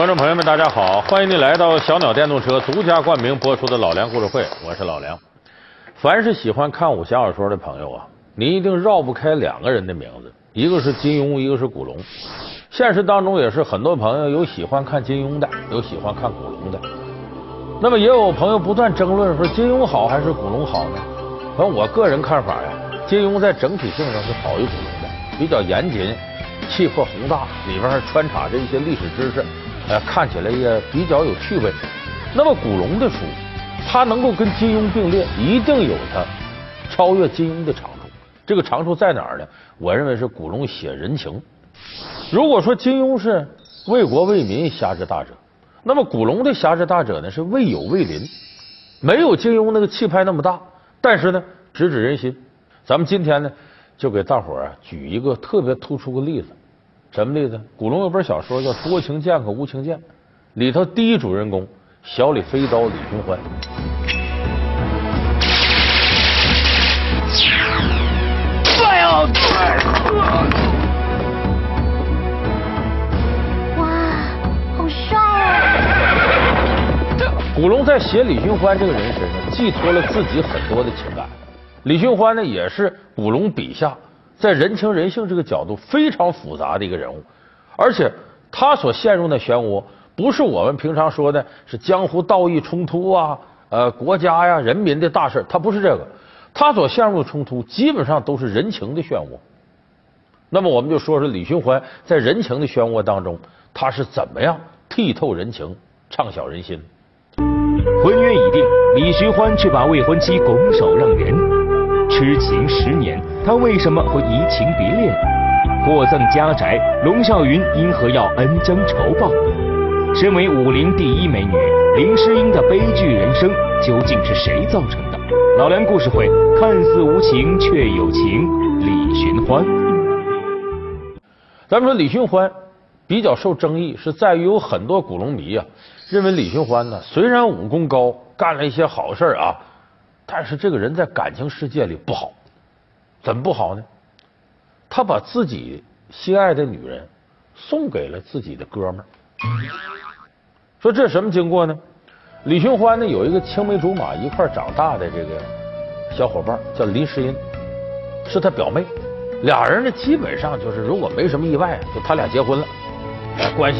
观众朋友们，大家好！欢迎您来到小鸟电动车独家冠名播出的老梁故事会，我是老梁。凡是喜欢看武侠小说的朋友啊，你一定绕不开两个人的名字，一个是金庸，一个是古龙。现实当中也是很多朋友有喜欢看金庸的，有喜欢看古龙的。那么也有朋友不断争论说金庸好还是古龙好呢？反正我个人看法呀，金庸在整体性上是好于古龙的，比较严谨，气魄宏大，里边还穿插着一些历史知识。呃，看起来也比较有趣味。那么古龙的书，他能够跟金庸并列，一定有他超越金庸的长处。这个长处在哪儿呢？我认为是古龙写人情。如果说金庸是为国为民侠之大者，那么古龙的侠之大者呢是为友为邻，没有金庸那个气派那么大，但是呢直指人心。咱们今天呢就给大伙儿举一个特别突出的例子。什么例子？古龙有本小说叫《多情剑客无情剑》，里头第一主人公小李飞刀李寻欢。哇，好帅啊！古龙在写李寻欢这个人身上寄托了自己很多的情感。李寻欢呢，也是古龙笔下。在人情人性这个角度非常复杂的一个人物，而且他所陷入的漩涡不是我们平常说的是江湖道义冲突啊，呃，国家呀、人民的大事，他不是这个，他所陷入的冲突基本上都是人情的漩涡。那么我们就说说李寻欢在人情的漩涡当中，他是怎么样剔透人情、畅晓人心。婚约已定，李寻欢却把未婚妻拱手让人。痴情十年，他为什么会移情别恋？获赠家宅，龙啸云因何要恩将仇报？身为武林第一美女林诗音的悲剧人生，究竟是谁造成的？老梁故事会，看似无情却有情，李寻欢。咱们说李寻欢比较受争议，是在于有很多古龙迷啊，认为李寻欢呢虽然武功高，干了一些好事啊。但是这个人在感情世界里不好，怎么不好呢？他把自己心爱的女人送给了自己的哥们儿。说这什么经过呢？李寻欢呢有一个青梅竹马一块长大的这个小伙伴叫林诗音，是他表妹。俩人呢基本上就是如果没什么意外，就他俩结婚了，关系。